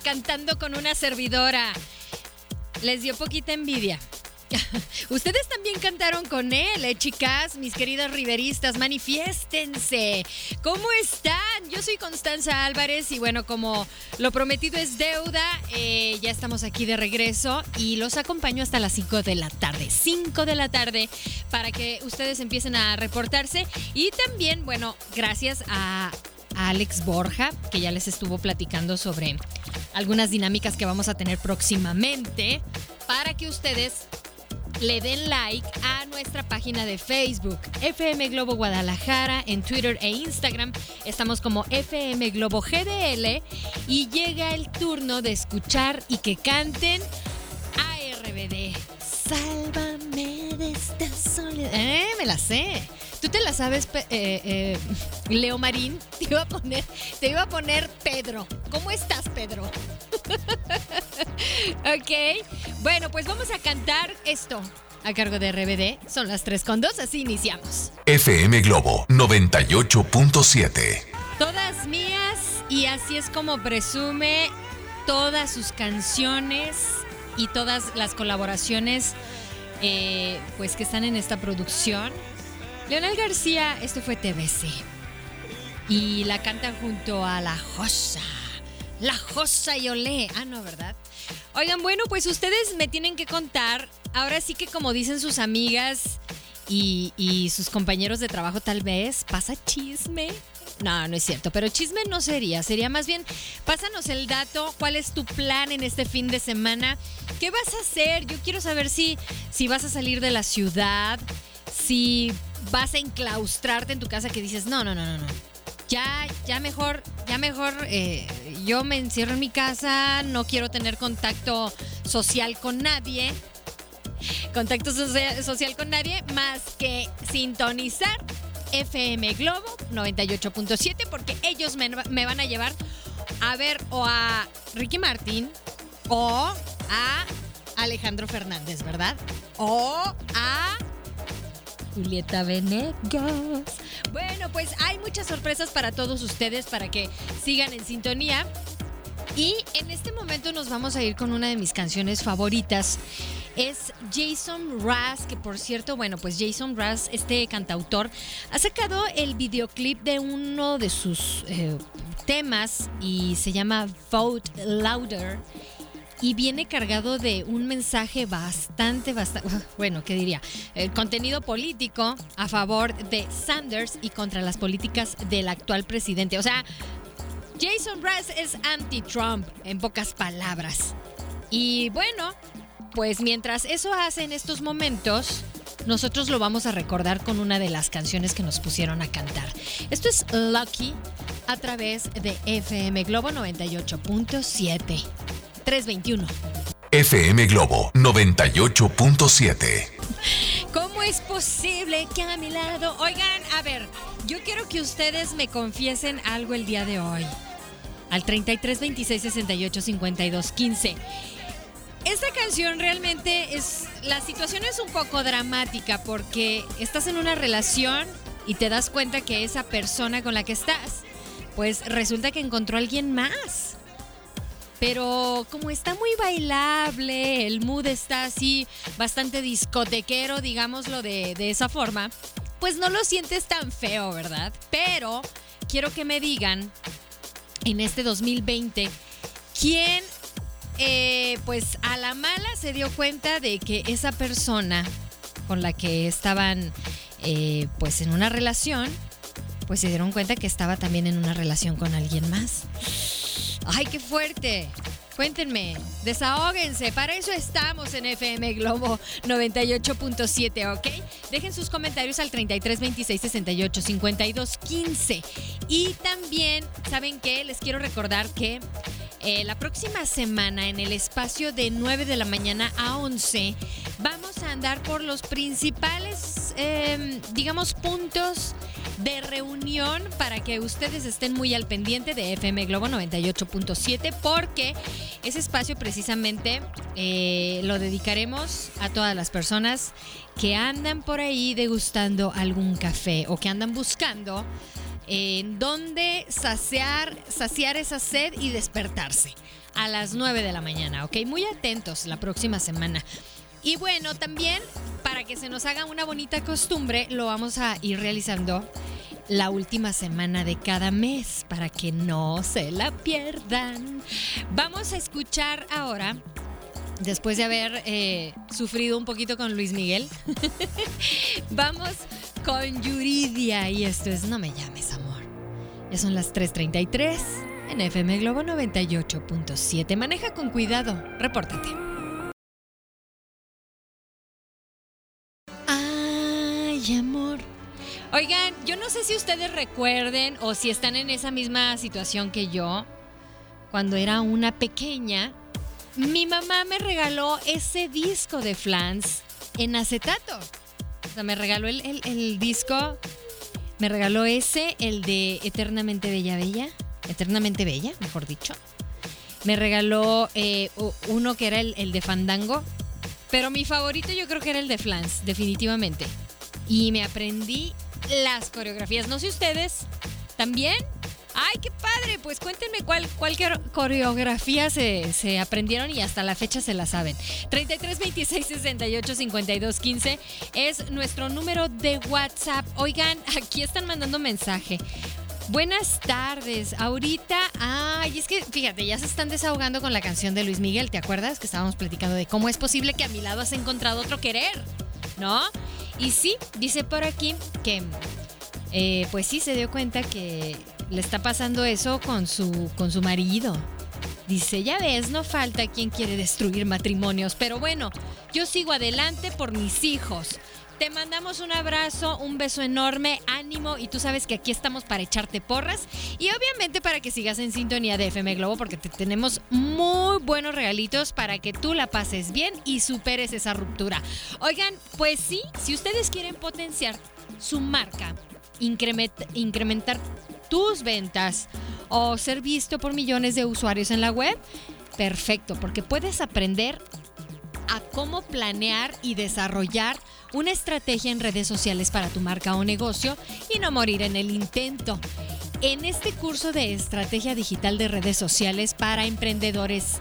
cantando con una servidora. Les dio poquita envidia. Ustedes también cantaron con él, ¿eh, chicas, mis queridas riveristas, manifiéstense. ¿Cómo están? Yo soy Constanza Álvarez y bueno, como lo prometido es deuda, eh, ya estamos aquí de regreso y los acompaño hasta las 5 de la tarde. 5 de la tarde para que ustedes empiecen a reportarse y también, bueno, gracias a Alex Borja, que ya les estuvo platicando sobre algunas dinámicas que vamos a tener próximamente para que ustedes le den like a nuestra página de Facebook, FM Globo Guadalajara, en Twitter e Instagram. Estamos como FM Globo GDL y llega el turno de escuchar y que canten ARBD. Sálvame de esta soledad. Eh, me la sé. ¿Tú te la sabes, eh, eh, Leo Marín? Te iba a poner, te iba a poner Pedro. ¿Cómo estás, Pedro? ok. Bueno, pues vamos a cantar esto a cargo de RBD. Son las 3 con 2, así iniciamos. FM Globo 98.7. Todas mías y así es como presume todas sus canciones y todas las colaboraciones eh, pues que están en esta producción Leonel García, esto fue TBC. Y la canta junto a La Josa. La Josa y Olé. Ah, no, ¿verdad? Oigan, bueno, pues ustedes me tienen que contar. Ahora sí que como dicen sus amigas y, y sus compañeros de trabajo tal vez, pasa chisme. No, no es cierto, pero chisme no sería, sería más bien, pásanos el dato, cuál es tu plan en este fin de semana, qué vas a hacer, yo quiero saber si, si vas a salir de la ciudad, si vas a enclaustrarte en tu casa que dices, no, no, no, no, no. Ya, ya mejor, ya mejor, eh, yo me encierro en mi casa, no quiero tener contacto social con nadie, contacto social con nadie, más que sintonizar FM Globo 98.7, porque ellos me, me van a llevar a ver o a Ricky Martin o a Alejandro Fernández, ¿verdad? O a Julieta Venegas. Bueno, pues hay muchas sorpresas para todos ustedes para que sigan en sintonía. Y en este momento nos vamos a ir con una de mis canciones favoritas. Es Jason Raz, que por cierto, bueno, pues Jason Raz, este cantautor, ha sacado el videoclip de uno de sus eh, temas y se llama Vote Louder y viene cargado de un mensaje bastante, bastante, bueno, ¿qué diría? El contenido político a favor de Sanders y contra las políticas del actual presidente. O sea, Jason Brass es anti-Trump, en pocas palabras. Y bueno, pues mientras eso hace en estos momentos, nosotros lo vamos a recordar con una de las canciones que nos pusieron a cantar. Esto es Lucky a través de FM Globo 98.7. 321. FM Globo 98.7. ¿Cómo es posible que a mi lado... Oigan, a ver, yo quiero que ustedes me confiesen algo el día de hoy. Al 33 26 68 52 15. Esta canción realmente es... La situación es un poco dramática porque estás en una relación y te das cuenta que esa persona con la que estás, pues resulta que encontró a alguien más. Pero como está muy bailable, el mood está así bastante discotequero, digámoslo de, de esa forma, pues no lo sientes tan feo, ¿verdad? Pero quiero que me digan en este 2020 quién eh, pues a la mala se dio cuenta de que esa persona con la que estaban eh, pues en una relación, pues se dieron cuenta que estaba también en una relación con alguien más. ¡Ay, qué fuerte! Cuéntenme, desahóguense, para eso estamos en FM Globo 98.7, ¿ok? Dejen sus comentarios al 33 26 68 52 15. Y también, ¿saben qué? Les quiero recordar que eh, la próxima semana en el espacio de 9 de la mañana a 11 vamos a andar por los principales, em, digamos, puntos de reunión para que ustedes estén muy al pendiente de FM Globo 98.7 porque ese espacio precisamente eh, lo dedicaremos a todas las personas que andan por ahí degustando algún café o que andan buscando en dónde saciar, saciar esa sed y despertarse. a las 9 de la mañana, ¿ok? Muy atentos la próxima semana. Y bueno, también para que se nos haga una bonita costumbre, lo vamos a ir realizando la última semana de cada mes para que no se la pierdan. Vamos a escuchar ahora, después de haber eh, sufrido un poquito con Luis Miguel, vamos con Yuridia y esto es No me llames amor. Ya son las 3.33 en FM Globo 98.7. Maneja con cuidado, repórtate. Ay, amor. Oigan, yo no sé si ustedes recuerden o si están en esa misma situación que yo. Cuando era una pequeña, mi mamá me regaló ese disco de Flans en acetato. O sea, me regaló el, el- disco, me regaló ese, el de Eternamente Bella Bella, Eternamente Bella, mejor dicho. Me regaló eh, uno que era el, el de Fandango, pero mi favorito yo creo que era el de Flans, definitivamente. Y me aprendí las coreografías. No sé ustedes, ¿también? ¡Ay, qué padre! Pues cuéntenme cuál, cuál cor- coreografía se, se aprendieron y hasta la fecha se la saben. 33 26 68 52 15 es nuestro número de WhatsApp. Oigan, aquí están mandando mensaje. Buenas tardes. Ahorita, ay, es que fíjate, ya se están desahogando con la canción de Luis Miguel. ¿Te acuerdas que estábamos platicando de cómo es posible que a mi lado has encontrado otro querer? ¿No? Y sí, dice por aquí que eh, pues sí se dio cuenta que le está pasando eso con su, con su marido. Dice, ya ves, no falta quien quiere destruir matrimonios, pero bueno, yo sigo adelante por mis hijos. Te mandamos un abrazo, un beso enorme, ánimo y tú sabes que aquí estamos para echarte porras y obviamente para que sigas en sintonía de FM Globo porque te tenemos muy buenos regalitos para que tú la pases bien y superes esa ruptura. Oigan, pues sí, si ustedes quieren potenciar su marca, incrementar, incrementar tus ventas o ser visto por millones de usuarios en la web, perfecto, porque puedes aprender a cómo planear y desarrollar una estrategia en redes sociales para tu marca o negocio y no morir en el intento. En este curso de estrategia digital de redes sociales para emprendedores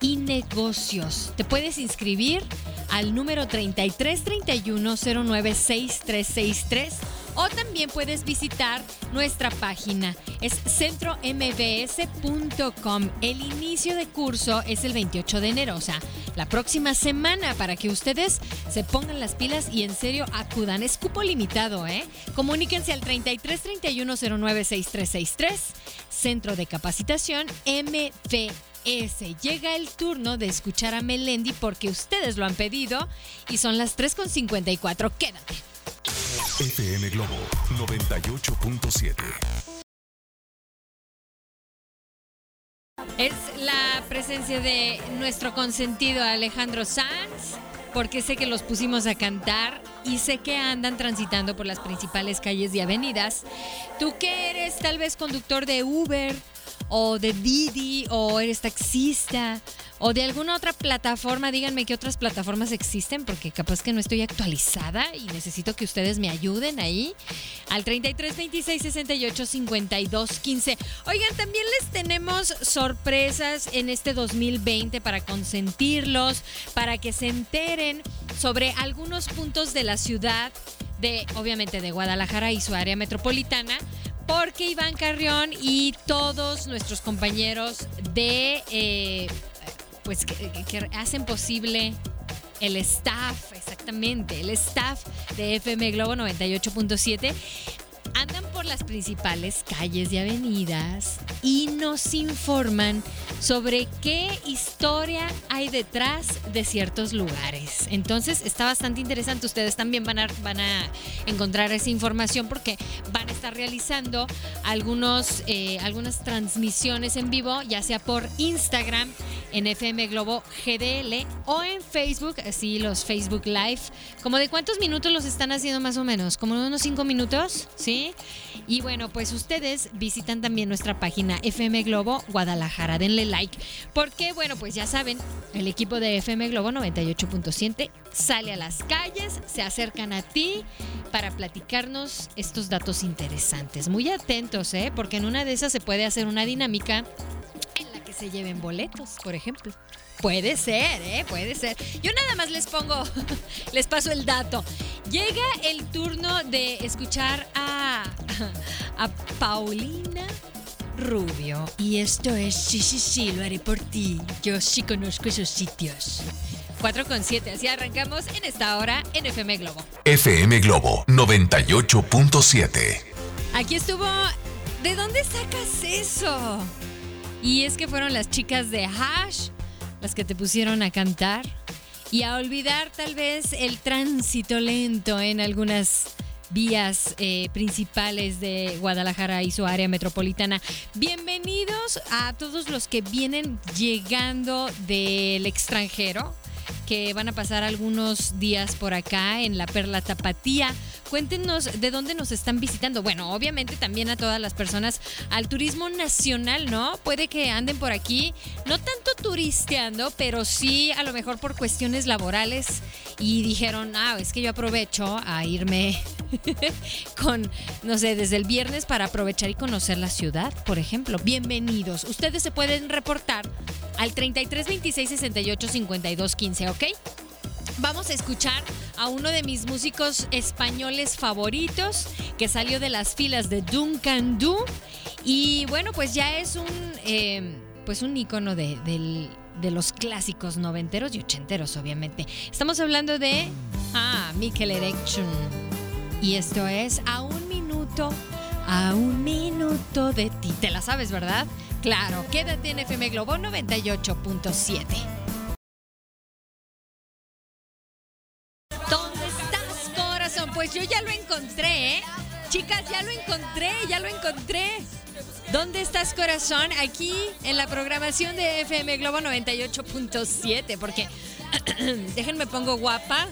y negocios, te puedes inscribir al número 3331096363 o también puedes visitar nuestra página. Es centrombs.com. El inicio de curso es el 28 de enero, o sea, la próxima semana para que ustedes se pongan las pilas y en serio acudan. Es cupo limitado, ¿eh? Comuníquense al 3331096363, Centro de Capacitación MVS. Llega el turno de escuchar a Melendi porque ustedes lo han pedido y son las 3.54. Quédate. FM Globo 98.7. Es la presencia de nuestro consentido Alejandro Sanz, porque sé que los pusimos a cantar y sé que andan transitando por las principales calles y avenidas. Tú que eres tal vez conductor de Uber o de Didi o eres taxista o de alguna otra plataforma, díganme qué otras plataformas existen porque capaz que no estoy actualizada y necesito que ustedes me ayuden ahí al 33 26 68 52 15. Oigan, también les tenemos sorpresas en este 2020 para consentirlos, para que se enteren sobre algunos puntos de la ciudad de obviamente de Guadalajara y su área metropolitana porque Iván Carrión y todos nuestros compañeros de eh, pues que, hacen posible el staff, exactamente, el staff de FM Globo 98.7 andan por las principales calles y avenidas y nos informan sobre qué historia hay detrás de ciertos lugares. Entonces está bastante interesante. Ustedes también van a, van a encontrar esa información porque van a estar realizando algunos, eh, algunas transmisiones en vivo, ya sea por Instagram en FM Globo GDL o en Facebook, así los Facebook Live. ¿Como de cuántos minutos los están haciendo más o menos? ¿Como unos cinco minutos? ¿Sí? Y bueno, pues ustedes visitan también nuestra página FM Globo Guadalajara. Denle like. Porque, bueno, pues ya saben, el equipo de FM Globo 98.7 sale a las calles, se acercan a ti para platicarnos estos datos interesantes. Muy atentos, ¿eh? Porque en una de esas se puede hacer una dinámica se lleven boletos, por ejemplo. Puede ser, ¿eh? Puede ser. Yo nada más les pongo, les paso el dato. Llega el turno de escuchar a, a Paulina Rubio. Y esto es Sí, sí, sí, lo haré por ti. Yo sí conozco esos sitios. 4 con 7, así arrancamos en esta hora en FM Globo. FM Globo 98.7. Aquí estuvo. ¿De dónde sacas eso? Y es que fueron las chicas de Hash las que te pusieron a cantar y a olvidar tal vez el tránsito lento en algunas vías eh, principales de Guadalajara y su área metropolitana. Bienvenidos a todos los que vienen llegando del extranjero que van a pasar algunos días por acá en la Perla Tapatía. Cuéntenos de dónde nos están visitando. Bueno, obviamente también a todas las personas al turismo nacional, ¿no? Puede que anden por aquí, no tanto turisteando, pero sí a lo mejor por cuestiones laborales y dijeron, ah, es que yo aprovecho a irme con, no sé, desde el viernes para aprovechar y conocer la ciudad, por ejemplo. Bienvenidos. Ustedes se pueden reportar al 33 26 68 52 15, ¿ok? Vamos a escuchar a uno de mis músicos españoles favoritos que salió de las filas de Duncan Du y bueno pues ya es un eh, pues un icono de, de los clásicos noventeros y ochenteros obviamente. Estamos hablando de ah Mikel Erection y esto es a un minuto a un minuto de ti. Te la sabes, ¿verdad? Claro, quédate en FM Globo 98.7. Pues yo ya lo encontré, ¿eh? Chicas, ya lo encontré, ya lo encontré. ¿Dónde estás, corazón? Aquí en la programación de FM Globo 98.7, porque déjenme pongo guapa.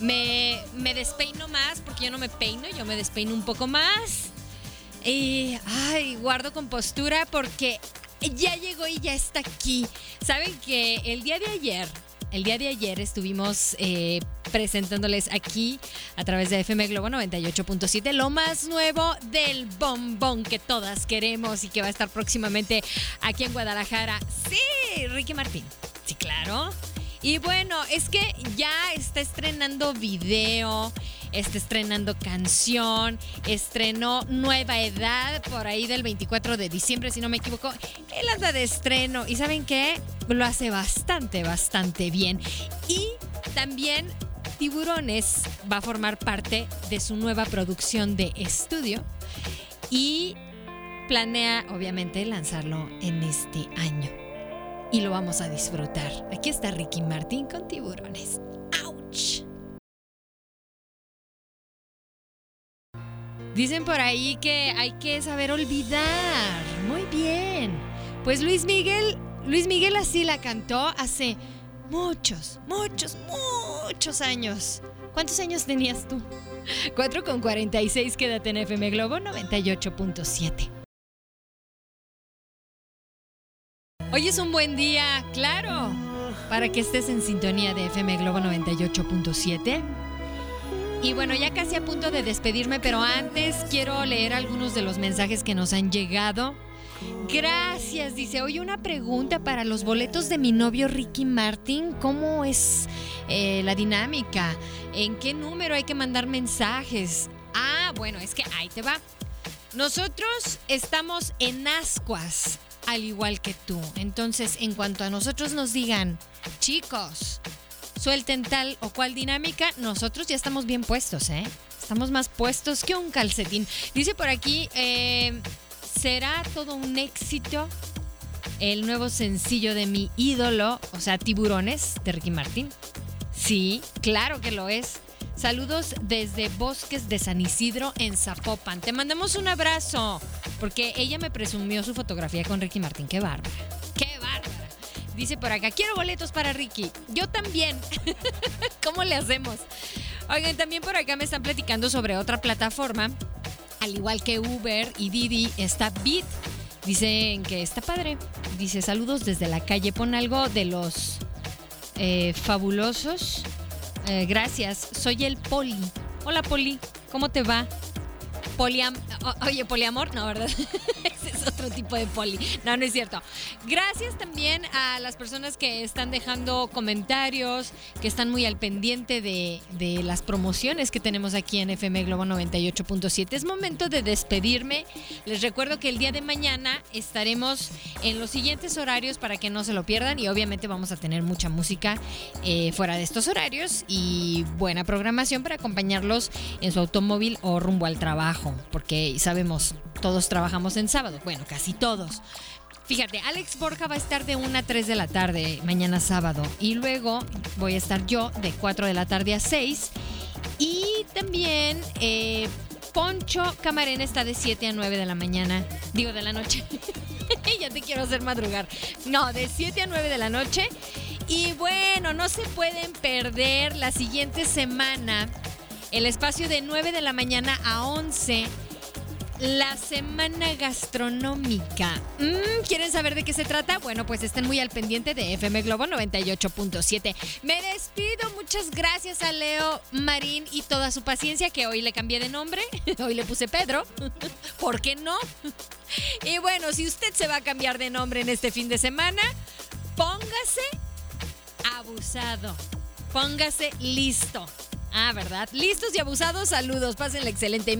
Me, me despeino más, porque yo no me peino, yo me despeino un poco más. Y, ay, guardo compostura porque ya llegó y ya está aquí. Saben que el día de ayer, el día de ayer estuvimos eh, presentándoles aquí a través de FM Globo 98.7 lo más nuevo del bombón que todas queremos y que va a estar próximamente aquí en Guadalajara. Sí, Ricky Martín. Sí, claro. Y bueno, es que ya está estrenando video, está estrenando canción, estrenó Nueva Edad por ahí del 24 de diciembre, si no me equivoco. Él anda de estreno y ¿saben qué? Lo hace bastante, bastante bien. Y también Tiburones va a formar parte de su nueva producción de estudio y planea obviamente lanzarlo en este año y lo vamos a disfrutar. Aquí está Ricky Martín con tiburones. ¡Auch! Dicen por ahí que hay que saber olvidar. Muy bien. Pues Luis Miguel, Luis Miguel así la cantó hace muchos, muchos, muchos años. ¿Cuántos años tenías tú? 4 con 46, quédate en FM Globo 98.7. Hoy es un buen día, claro, para que estés en sintonía de FM Globo 98.7. Y bueno, ya casi a punto de despedirme, pero antes quiero leer algunos de los mensajes que nos han llegado. Gracias, dice. Hoy una pregunta para los boletos de mi novio Ricky Martin. ¿Cómo es eh, la dinámica? ¿En qué número hay que mandar mensajes? Ah, bueno, es que ahí te va. Nosotros estamos en Ascuas, al igual que tú. Entonces, en cuanto a nosotros nos digan, chicos, suelten tal o cual dinámica, nosotros ya estamos bien puestos, ¿eh? Estamos más puestos que un calcetín. Dice por aquí, eh, ¿será todo un éxito el nuevo sencillo de mi ídolo, o sea, Tiburones, de Ricky Martín? Sí, claro que lo es. Saludos desde Bosques de San Isidro en Zapopan. Te mandamos un abrazo, porque ella me presumió su fotografía con Ricky Martín. Qué bárbara. Qué bárbara. Dice por acá, quiero boletos para Ricky. Yo también. ¿Cómo le hacemos? Oigan, también por acá me están platicando sobre otra plataforma. Al igual que Uber y Didi, está Bit. Dicen que está padre. Dice saludos desde la calle. Pon algo de los eh, fabulosos. Eh, gracias. Soy el Poli. Hola Poli. ¿Cómo te va? Poliam oye, poliamor, no, ¿verdad? Es tipo de poli. No, no es cierto. Gracias también a las personas que están dejando comentarios, que están muy al pendiente de, de las promociones que tenemos aquí en FM Globo 98.7. Es momento de despedirme. Les recuerdo que el día de mañana estaremos en los siguientes horarios para que no se lo pierdan y obviamente vamos a tener mucha música eh, fuera de estos horarios y buena programación para acompañarlos en su automóvil o rumbo al trabajo, porque sabemos, todos trabajamos en sábado, bueno, casi todos. Fíjate, Alex Borja va a estar de 1 a 3 de la tarde mañana sábado y luego voy a estar yo de 4 de la tarde a 6 y también eh, Poncho Camarena está de 7 a 9 de la mañana, digo de la noche. ya te quiero hacer madrugar. No, de 7 a 9 de la noche. Y bueno, no se pueden perder la siguiente semana el espacio de 9 de la mañana a 11 la semana gastronómica. Mm, ¿Quieren saber de qué se trata? Bueno, pues estén muy al pendiente de FM Globo 98.7. Me despido. Muchas gracias a Leo Marín y toda su paciencia, que hoy le cambié de nombre. Hoy le puse Pedro. ¿Por qué no? Y bueno, si usted se va a cambiar de nombre en este fin de semana, póngase abusado. Póngase listo. Ah, ¿verdad? Listos y abusados, saludos. Pásenle excelente.